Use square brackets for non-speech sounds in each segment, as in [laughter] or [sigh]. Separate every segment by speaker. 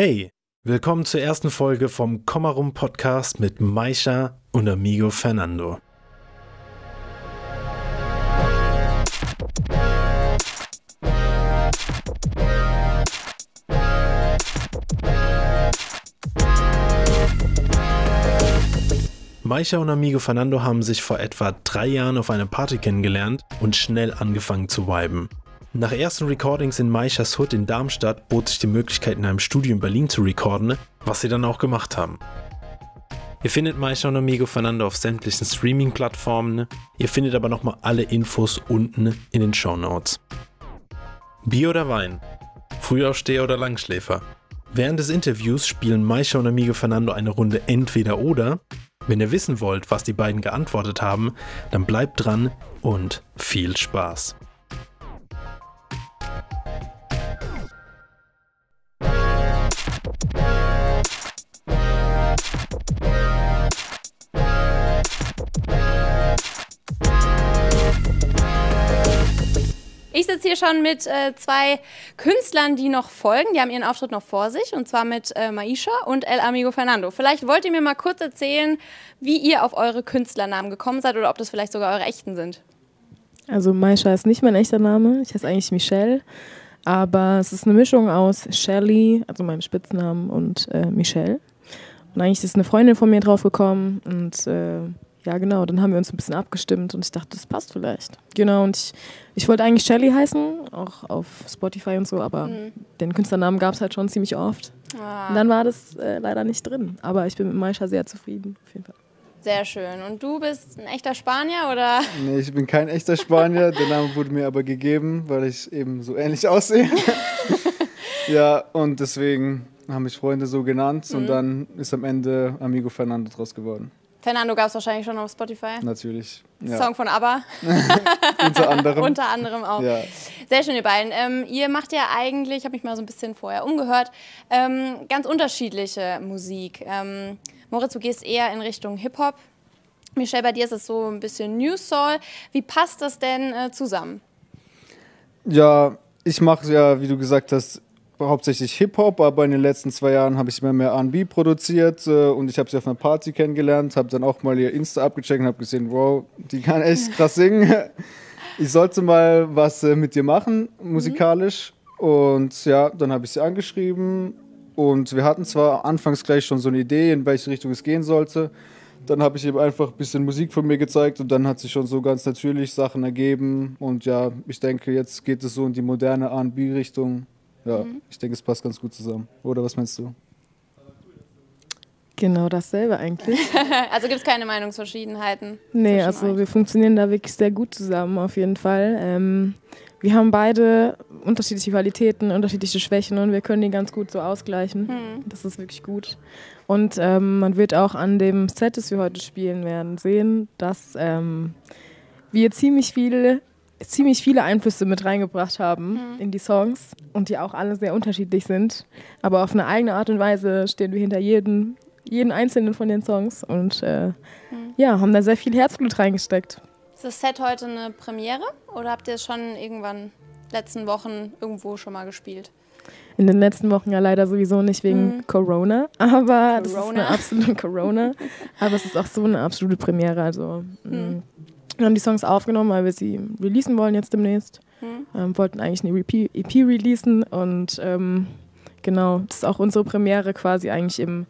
Speaker 1: Hey, willkommen zur ersten Folge vom Kommarum Podcast mit Maisha und Amigo Fernando. Maisha und Amigo Fernando haben sich vor etwa drei Jahren auf einer Party kennengelernt und schnell angefangen zu viben. Nach ersten Recordings in Maishas Hood in Darmstadt bot sich die Möglichkeit, in einem Studio in Berlin zu recorden, was sie dann auch gemacht haben. Ihr findet Maisha und Amigo Fernando auf sämtlichen Streaming-Plattformen. Ihr findet aber nochmal alle Infos unten in den Show Notes. Bier oder Wein? Frühaufsteher oder Langschläfer? Während des Interviews spielen Maisha und Amigo Fernando eine Runde Entweder oder. Wenn ihr wissen wollt, was die beiden geantwortet haben, dann bleibt dran und viel Spaß.
Speaker 2: Ich sitze hier schon mit äh, zwei Künstlern, die noch folgen. Die haben ihren Auftritt noch vor sich, und zwar mit äh, Maisha und El Amigo Fernando. Vielleicht wollt ihr mir mal kurz erzählen, wie ihr auf eure Künstlernamen gekommen seid oder ob das vielleicht sogar eure echten sind.
Speaker 3: Also Maisha ist nicht mein echter Name. Ich heiße eigentlich Michelle. Aber es ist eine Mischung aus Shelly, also meinem Spitznamen, und äh, Michelle. Und eigentlich ist eine Freundin von mir draufgekommen und äh, ja, genau, dann haben wir uns ein bisschen abgestimmt und ich dachte, das passt vielleicht. Genau, und ich, ich wollte eigentlich Shelly heißen, auch auf Spotify und so, aber mhm. den Künstlernamen gab es halt schon ziemlich oft. Ah. Und dann war das äh, leider nicht drin. Aber ich bin mit Maisha sehr zufrieden, auf jeden Fall.
Speaker 2: Sehr schön. Und du bist ein echter Spanier oder?
Speaker 4: Nee, ich bin kein echter Spanier. Der [laughs] Name wurde mir aber gegeben, weil ich eben so ähnlich aussehe. [laughs] ja, und deswegen haben mich Freunde so genannt mhm. und dann ist am Ende Amigo Fernando draus geworden.
Speaker 2: Fernando gab es wahrscheinlich schon auf Spotify.
Speaker 4: Natürlich.
Speaker 2: Ja. Song von ABBA. [laughs]
Speaker 4: Unter anderem.
Speaker 2: Unter anderem auch. Ja. Sehr schön, ihr beiden. Ähm, ihr macht ja eigentlich, ich habe mich mal so ein bisschen vorher umgehört, ähm, ganz unterschiedliche Musik. Ähm, Moritz, du gehst eher in Richtung Hip-Hop. Michelle, bei dir ist es so ein bisschen New Soul. Wie passt das denn äh, zusammen?
Speaker 4: Ja, ich mache ja, wie du gesagt hast, hauptsächlich Hip-Hop, aber in den letzten zwei Jahren habe ich immer mehr R&B produziert äh, und ich habe sie auf einer Party kennengelernt, habe dann auch mal ihr Insta abgecheckt und habe gesehen, wow, die kann echt [laughs] krass singen. Ich sollte mal was äh, mit dir machen, musikalisch. Mhm. Und ja, dann habe ich sie angeschrieben und wir hatten zwar anfangs gleich schon so eine Idee, in welche Richtung es gehen sollte. Dann habe ich eben einfach ein bisschen Musik von mir gezeigt und dann hat sich schon so ganz natürlich Sachen ergeben. Und ja, ich denke, jetzt geht es so in die moderne RB-Richtung ja, mhm. ich denke, es passt ganz gut zusammen. Oder was meinst du?
Speaker 3: Genau dasselbe eigentlich. [laughs]
Speaker 2: also gibt es keine Meinungsverschiedenheiten?
Speaker 3: Nee, also euch. wir funktionieren da wirklich sehr gut zusammen auf jeden Fall. Ähm, wir haben beide unterschiedliche Qualitäten, unterschiedliche Schwächen und wir können die ganz gut so ausgleichen. Hm. Das ist wirklich gut. Und ähm, man wird auch an dem Set, das wir heute spielen werden, sehen, dass ähm, wir ziemlich viele ziemlich viele Einflüsse mit reingebracht haben mhm. in die Songs und die auch alle sehr unterschiedlich sind. Aber auf eine eigene Art und Weise stehen wir hinter jedem, jeden einzelnen von den Songs und äh, mhm. ja, haben da sehr viel Herzblut reingesteckt.
Speaker 2: Ist das Set heute eine Premiere oder habt ihr es schon irgendwann letzten Wochen irgendwo schon mal gespielt?
Speaker 3: In den letzten Wochen ja leider sowieso nicht wegen mhm. Corona, aber Corona. das ist eine absolute Corona. [laughs] aber es ist auch so eine absolute Premiere. Also mhm. Wir haben die Songs aufgenommen, weil wir sie releasen wollen jetzt demnächst. Mhm. Ähm, wollten eigentlich eine EP, EP releasen und ähm, genau, das ist auch unsere Premiere quasi eigentlich im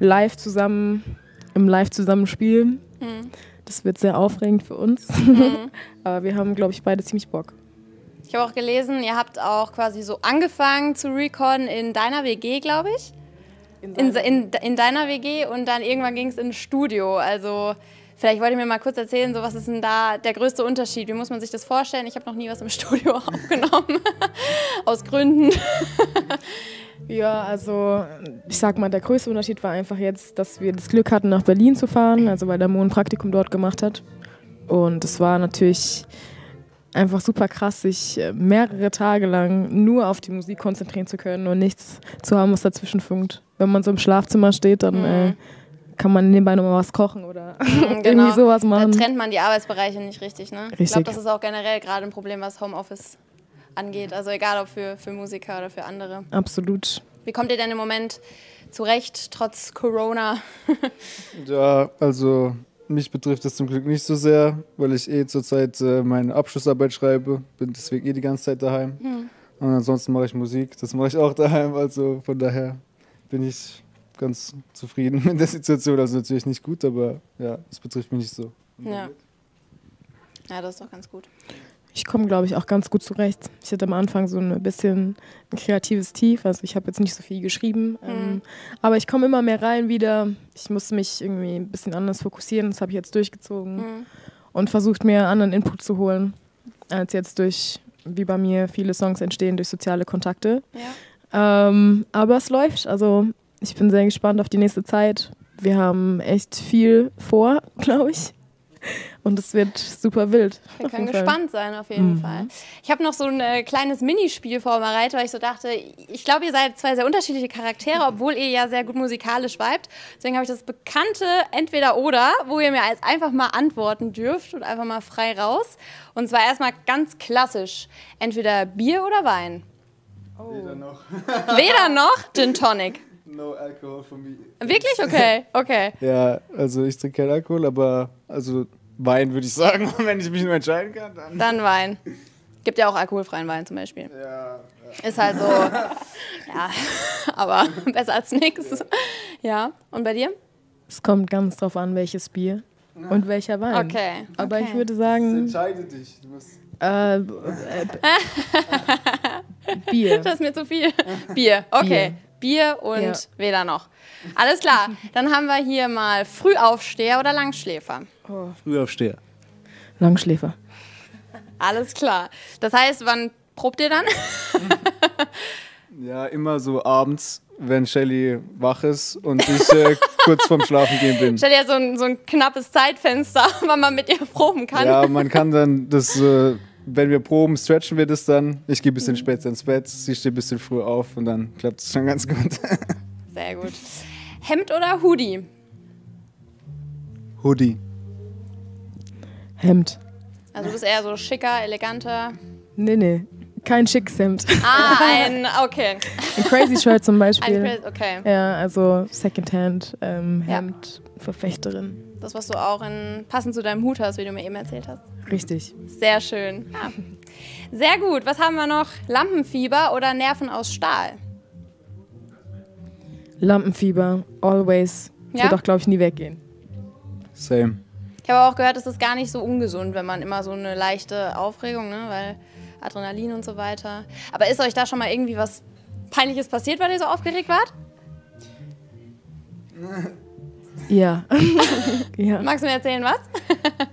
Speaker 3: Live zusammen, im Live zusammen spielen. Mhm. Das wird sehr aufregend für uns. Mhm. [laughs] Aber wir haben, glaube ich, beide ziemlich Bock.
Speaker 2: Ich habe auch gelesen, ihr habt auch quasi so angefangen zu recorden in deiner WG, glaube ich. In, in, in, in, deiner WG und dann irgendwann ging es ins Studio. Also Vielleicht wollt ihr mir mal kurz erzählen, so was ist denn da der größte Unterschied? Wie muss man sich das vorstellen? Ich habe noch nie was im [laughs] Studio aufgenommen, [laughs] aus Gründen. [laughs]
Speaker 3: ja, also ich sag mal, der größte Unterschied war einfach jetzt, dass wir das Glück hatten, nach Berlin zu fahren, also weil der Mo ein Praktikum dort gemacht hat. Und es war natürlich einfach super krass, sich äh, mehrere Tage lang nur auf die Musik konzentrieren zu können und nichts zu haben, was dazwischen funkt. Wenn man so im Schlafzimmer steht, dann mhm. äh, kann man nebenbei nochmal was kochen oder mhm, [laughs] genau. irgendwie sowas machen.
Speaker 2: Da trennt man die Arbeitsbereiche nicht richtig. Ne? richtig. Ich glaube, das ist auch generell gerade ein Problem, was Homeoffice angeht. Also egal ob für, für Musiker oder für andere.
Speaker 3: Absolut.
Speaker 2: Wie kommt ihr denn im Moment zurecht, trotz Corona? [laughs]
Speaker 4: Ja, also mich betrifft das zum Glück nicht so sehr, weil ich eh zurzeit äh, meine Abschlussarbeit schreibe, bin deswegen eh die ganze Zeit daheim. Und ansonsten mache ich Musik, das mache ich auch [laughs] daheim, also von daher bin ich ganz zufrieden [laughs] mit der Situation. Also natürlich nicht gut, aber ja, es betrifft mich nicht so.
Speaker 2: Ja. Ja, das ist doch ganz gut.
Speaker 3: Ich komme, glaube ich, auch ganz gut zurecht. Ich hatte am Anfang so ein bisschen ein kreatives Tief. Also ich habe jetzt nicht so viel geschrieben. Ähm, aber ich komme immer mehr rein wieder. Ich muss mich irgendwie ein bisschen anders fokussieren. Das habe ich jetzt durchgezogen. Und versucht mir anderen Input zu holen, als jetzt durch, wie bei mir, viele Songs entstehen durch soziale Kontakte.
Speaker 2: Ja.
Speaker 3: Ähm, aber es läuft. Also ich bin sehr gespannt auf die nächste Zeit. Wir haben echt viel vor, [laughs] glaube ich. Und es wird super wild.
Speaker 2: Wir können
Speaker 3: Fall.
Speaker 2: gespannt sein, auf jeden Fall. Ich habe noch so ein äh, kleines Minispiel vorbereitet, weil ich so dachte, ich glaube, ihr seid zwei sehr unterschiedliche Charaktere, obwohl ihr ja sehr gut musikalisch vibet. Deswegen habe ich das bekannte Entweder-Oder, wo ihr mir als einfach mal antworten dürft und einfach mal frei raus. Und zwar erstmal ganz klassisch: entweder Bier oder Wein.
Speaker 4: Weder noch.
Speaker 2: Weder noch Gin Tonic.
Speaker 4: No alcohol for me.
Speaker 2: Wirklich? Okay, [laughs] okay.
Speaker 4: Ja, also ich trinke keinen Alkohol, aber also Wein würde ich sagen, [laughs] wenn ich mich nur entscheiden kann, dann.
Speaker 2: Dann Wein. Gibt ja auch alkoholfreien Wein zum Beispiel.
Speaker 4: Ja,
Speaker 2: Ist halt so, [laughs] ja, aber besser als nichts. Ja, und bei dir?
Speaker 3: Es kommt ganz drauf an, welches Bier und welcher Wein.
Speaker 2: Okay.
Speaker 3: Aber
Speaker 2: okay.
Speaker 3: ich würde sagen,
Speaker 4: entscheide dich. Du musst
Speaker 3: äh, äh, Bier.
Speaker 2: Das ist mir zu viel. Bier, okay. Bier, und
Speaker 3: Ja.
Speaker 2: weder noch. Alles klar. Dann haben wir hier mal Frühaufsteher oder Langschläfer.
Speaker 4: Frühaufsteher.
Speaker 3: Langschläfer.
Speaker 2: Alles klar. Das heißt, wann probt ihr dann? [laughs]
Speaker 4: Ja, immer so abends, wenn Shelly wach ist und ich äh, kurz vorm Schlafen gehen bin.
Speaker 2: Stell dir so ein, so ein knappes Zeitfenster, [laughs] wann man mit ihr proben kann.
Speaker 4: Ja, man kann dann das, äh, wenn wir proben, stretchen wir das dann. Ich gehe ein bisschen später ins Bett, sie steht ein bisschen früh auf und dann klappt es schon ganz gut. [laughs]
Speaker 2: Sehr gut. Hemd oder Hoodie?
Speaker 4: Hoodie.
Speaker 3: Hemd.
Speaker 2: Also du bist eher so schicker, eleganter.
Speaker 3: Nee, nee. Kein schickes Hemd.
Speaker 2: Ah, ein, okay.
Speaker 3: Ein Crazy Shirt zum Beispiel.
Speaker 2: Ein, okay.
Speaker 3: ja, also Secondhand ähm,
Speaker 2: Ja.
Speaker 3: Hemd, Verfechterin.
Speaker 2: Das, was du auch in, passend zu deinem Hut hast, wie du mir eben erzählt hast.
Speaker 3: Richtig.
Speaker 2: Sehr schön. Ja. Sehr gut. Was haben wir noch? Lampenfieber oder Nerven aus Stahl?
Speaker 3: Lampenfieber, always.
Speaker 2: Ja?
Speaker 3: Wird auch, glaube ich, nie weggehen.
Speaker 4: Same.
Speaker 2: Ich habe auch gehört, es ist gar nicht so ungesund, wenn man immer so eine leichte Aufregung, ne? weil Adrenalin und so weiter. Aber ist euch da schon mal irgendwie was Peinliches passiert, weil ihr so aufgeregt wart? [laughs]
Speaker 3: Ja. [laughs] ja.
Speaker 2: Magst du mir erzählen, was? [laughs]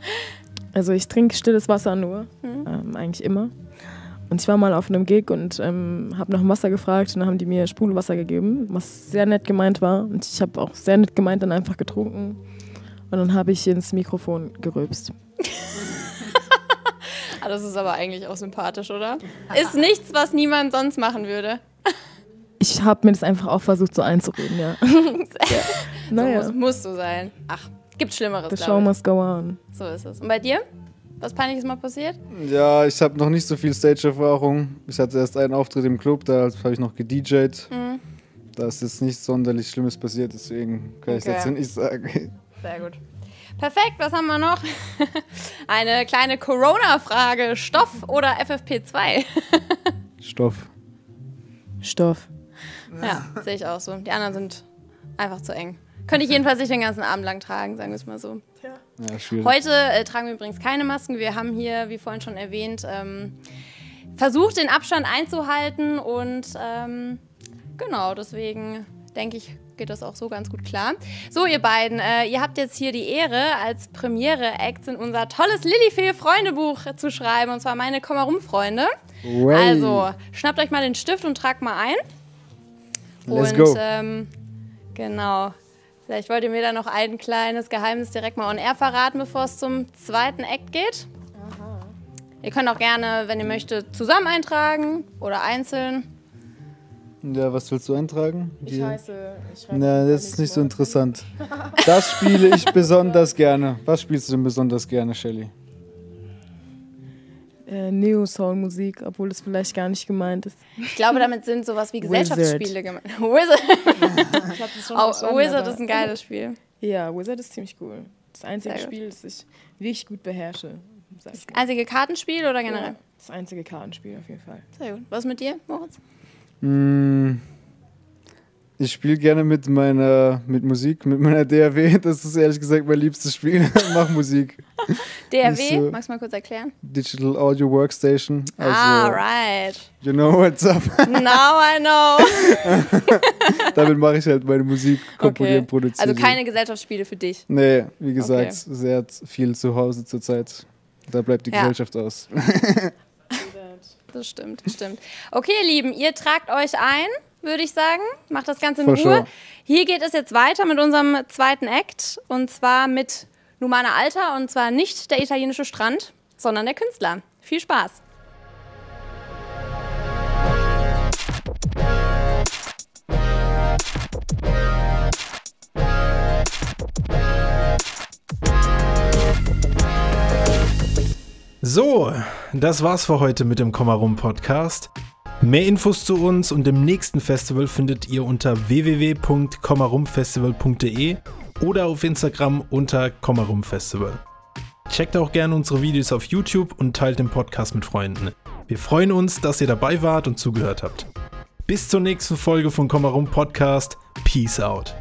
Speaker 3: Also ich trinke stilles Wasser nur,
Speaker 2: Mhm.
Speaker 3: ähm, eigentlich immer. Und ich war mal auf einem Gig und ähm, habe nach dem Wasser gefragt und dann haben die mir Sprudelwasser gegeben, was sehr nett gemeint war. Und ich habe auch sehr nett gemeint dann einfach getrunken. Und dann habe ich ins Mikrofon gerülpst.
Speaker 2: Ah, das ist aber eigentlich auch sympathisch, oder? Ist nichts, was niemand sonst machen würde.
Speaker 3: Ich habe mir das einfach auch versucht so einzureden, ja. [laughs]
Speaker 2: So
Speaker 3: naja,
Speaker 2: muss, muss so sein. Ach, gibt Schlimmeres,
Speaker 3: the show
Speaker 2: ich.
Speaker 3: must go on.
Speaker 2: So ist es. Und bei dir? Was Peinliches mal passiert?
Speaker 4: Ja, ich habe noch nicht so viel Stage-Erfahrung. Ich hatte erst einen Auftritt im Club, da habe ich noch gedjed. Da ist jetzt nichts sonderlich Schlimmes passiert, deswegen kann ich
Speaker 2: Okay.
Speaker 4: dazu nicht sagen.
Speaker 2: Sehr gut. Perfekt, was haben wir noch? [laughs] Eine kleine Corona-Frage. Stoff oder FFP2? [laughs]
Speaker 4: Stoff.
Speaker 3: Stoff.
Speaker 2: ja, sehe ich auch so. Die anderen sind einfach zu eng. Könnte ich jedenfalls nicht den ganzen Abend lang tragen, sagen wir es mal so.
Speaker 4: Ja, schwierig.
Speaker 2: Heute äh, tragen wir übrigens keine Masken. Wir haben hier, wie vorhin schon erwähnt, ähm, versucht, den Abstand einzuhalten und ähm, genau, deswegen denke ich, geht das auch so ganz gut klar. So, ihr beiden, äh, ihr habt jetzt hier die Ehre, als Premiere-Act in unser tolles Lillifee-Freundebuch zu schreiben, und zwar meine Komm-Herum-Freunde.
Speaker 4: Way.
Speaker 2: Also, schnappt euch mal den Stift und tragt mal ein.
Speaker 4: Let's
Speaker 2: und
Speaker 4: go.
Speaker 2: Ähm, genau. Vielleicht wollt ihr mir da noch ein kleines Geheimnis direkt mal on air verraten, bevor es zum zweiten Act geht. Ihr könnt auch gerne, wenn ihr möchtet, zusammen eintragen oder einzeln.
Speaker 4: Ja, was willst du eintragen? Die-
Speaker 3: heiße. Ich
Speaker 4: Na, das ist nicht so interessant. [laughs] Das spiele ich besonders gerne. Was spielst du denn besonders gerne, Shelly?
Speaker 3: äh, Neo-Soul-Musik, obwohl das vielleicht gar nicht gemeint ist.
Speaker 2: Ich glaube, damit sind sowas wie [laughs] Gesellschaftsspiele gemeint. [laughs] Wizard.
Speaker 3: Ich das schon
Speaker 2: Oh, Wizard ist ein geiles Spiel.
Speaker 3: Ja, Wizard ist ziemlich cool. Das einzige. Spiel, das ich wirklich gut beherrsche. Ich mal.
Speaker 2: Einzige Kartenspiel oder generell?
Speaker 3: Ja, das einzige Kartenspiel auf jeden Fall.
Speaker 2: Sehr gut. Was mit dir, Moritz?
Speaker 4: Mm, Ich spiele gerne mit meiner mit Musik, mit meiner DAW. Das ist ehrlich gesagt mein liebstes Spiel. [laughs] Mach Musik.
Speaker 2: DRW,
Speaker 4: so-
Speaker 2: magst du mal kurz erklären?
Speaker 4: Digital Audio Workstation. Also,
Speaker 2: ah, right.
Speaker 4: you know what's up.
Speaker 2: Now I know. [laughs]
Speaker 4: Damit mache ich halt meine Musik komponieren, produzieren.
Speaker 2: Also keine Gesellschaftsspiele für dich.
Speaker 4: Nee, wie gesagt,
Speaker 2: Okay.
Speaker 4: sehr viel zu Hause zurzeit. Da bleibt die
Speaker 2: Ja.
Speaker 4: Gesellschaft aus. [laughs]
Speaker 2: Das stimmt, das stimmt. Okay, ihr Lieben, ihr tragt euch ein, würde ich sagen. Macht das Ganze in
Speaker 4: For
Speaker 2: Ruhe.
Speaker 4: sure.
Speaker 2: Hier geht es jetzt weiter mit unserem zweiten Act. Und zwar mit Numana Alter. Und zwar nicht der italienische Strand, sondern der Künstler. Viel Spaß.
Speaker 1: So, das war's für heute mit dem Kommarum Podcast. Mehr Infos zu uns und dem nächsten Festival findet ihr unter www.kommarumfestival.de oder auf Instagram unter Kommarum Festival. Checkt auch gerne unsere Videos auf YouTube und teilt den Podcast mit Freunden. Wir freuen uns, dass ihr dabei wart und zugehört habt. Bis zur nächsten Folge von Kommarum Podcast. Peace out.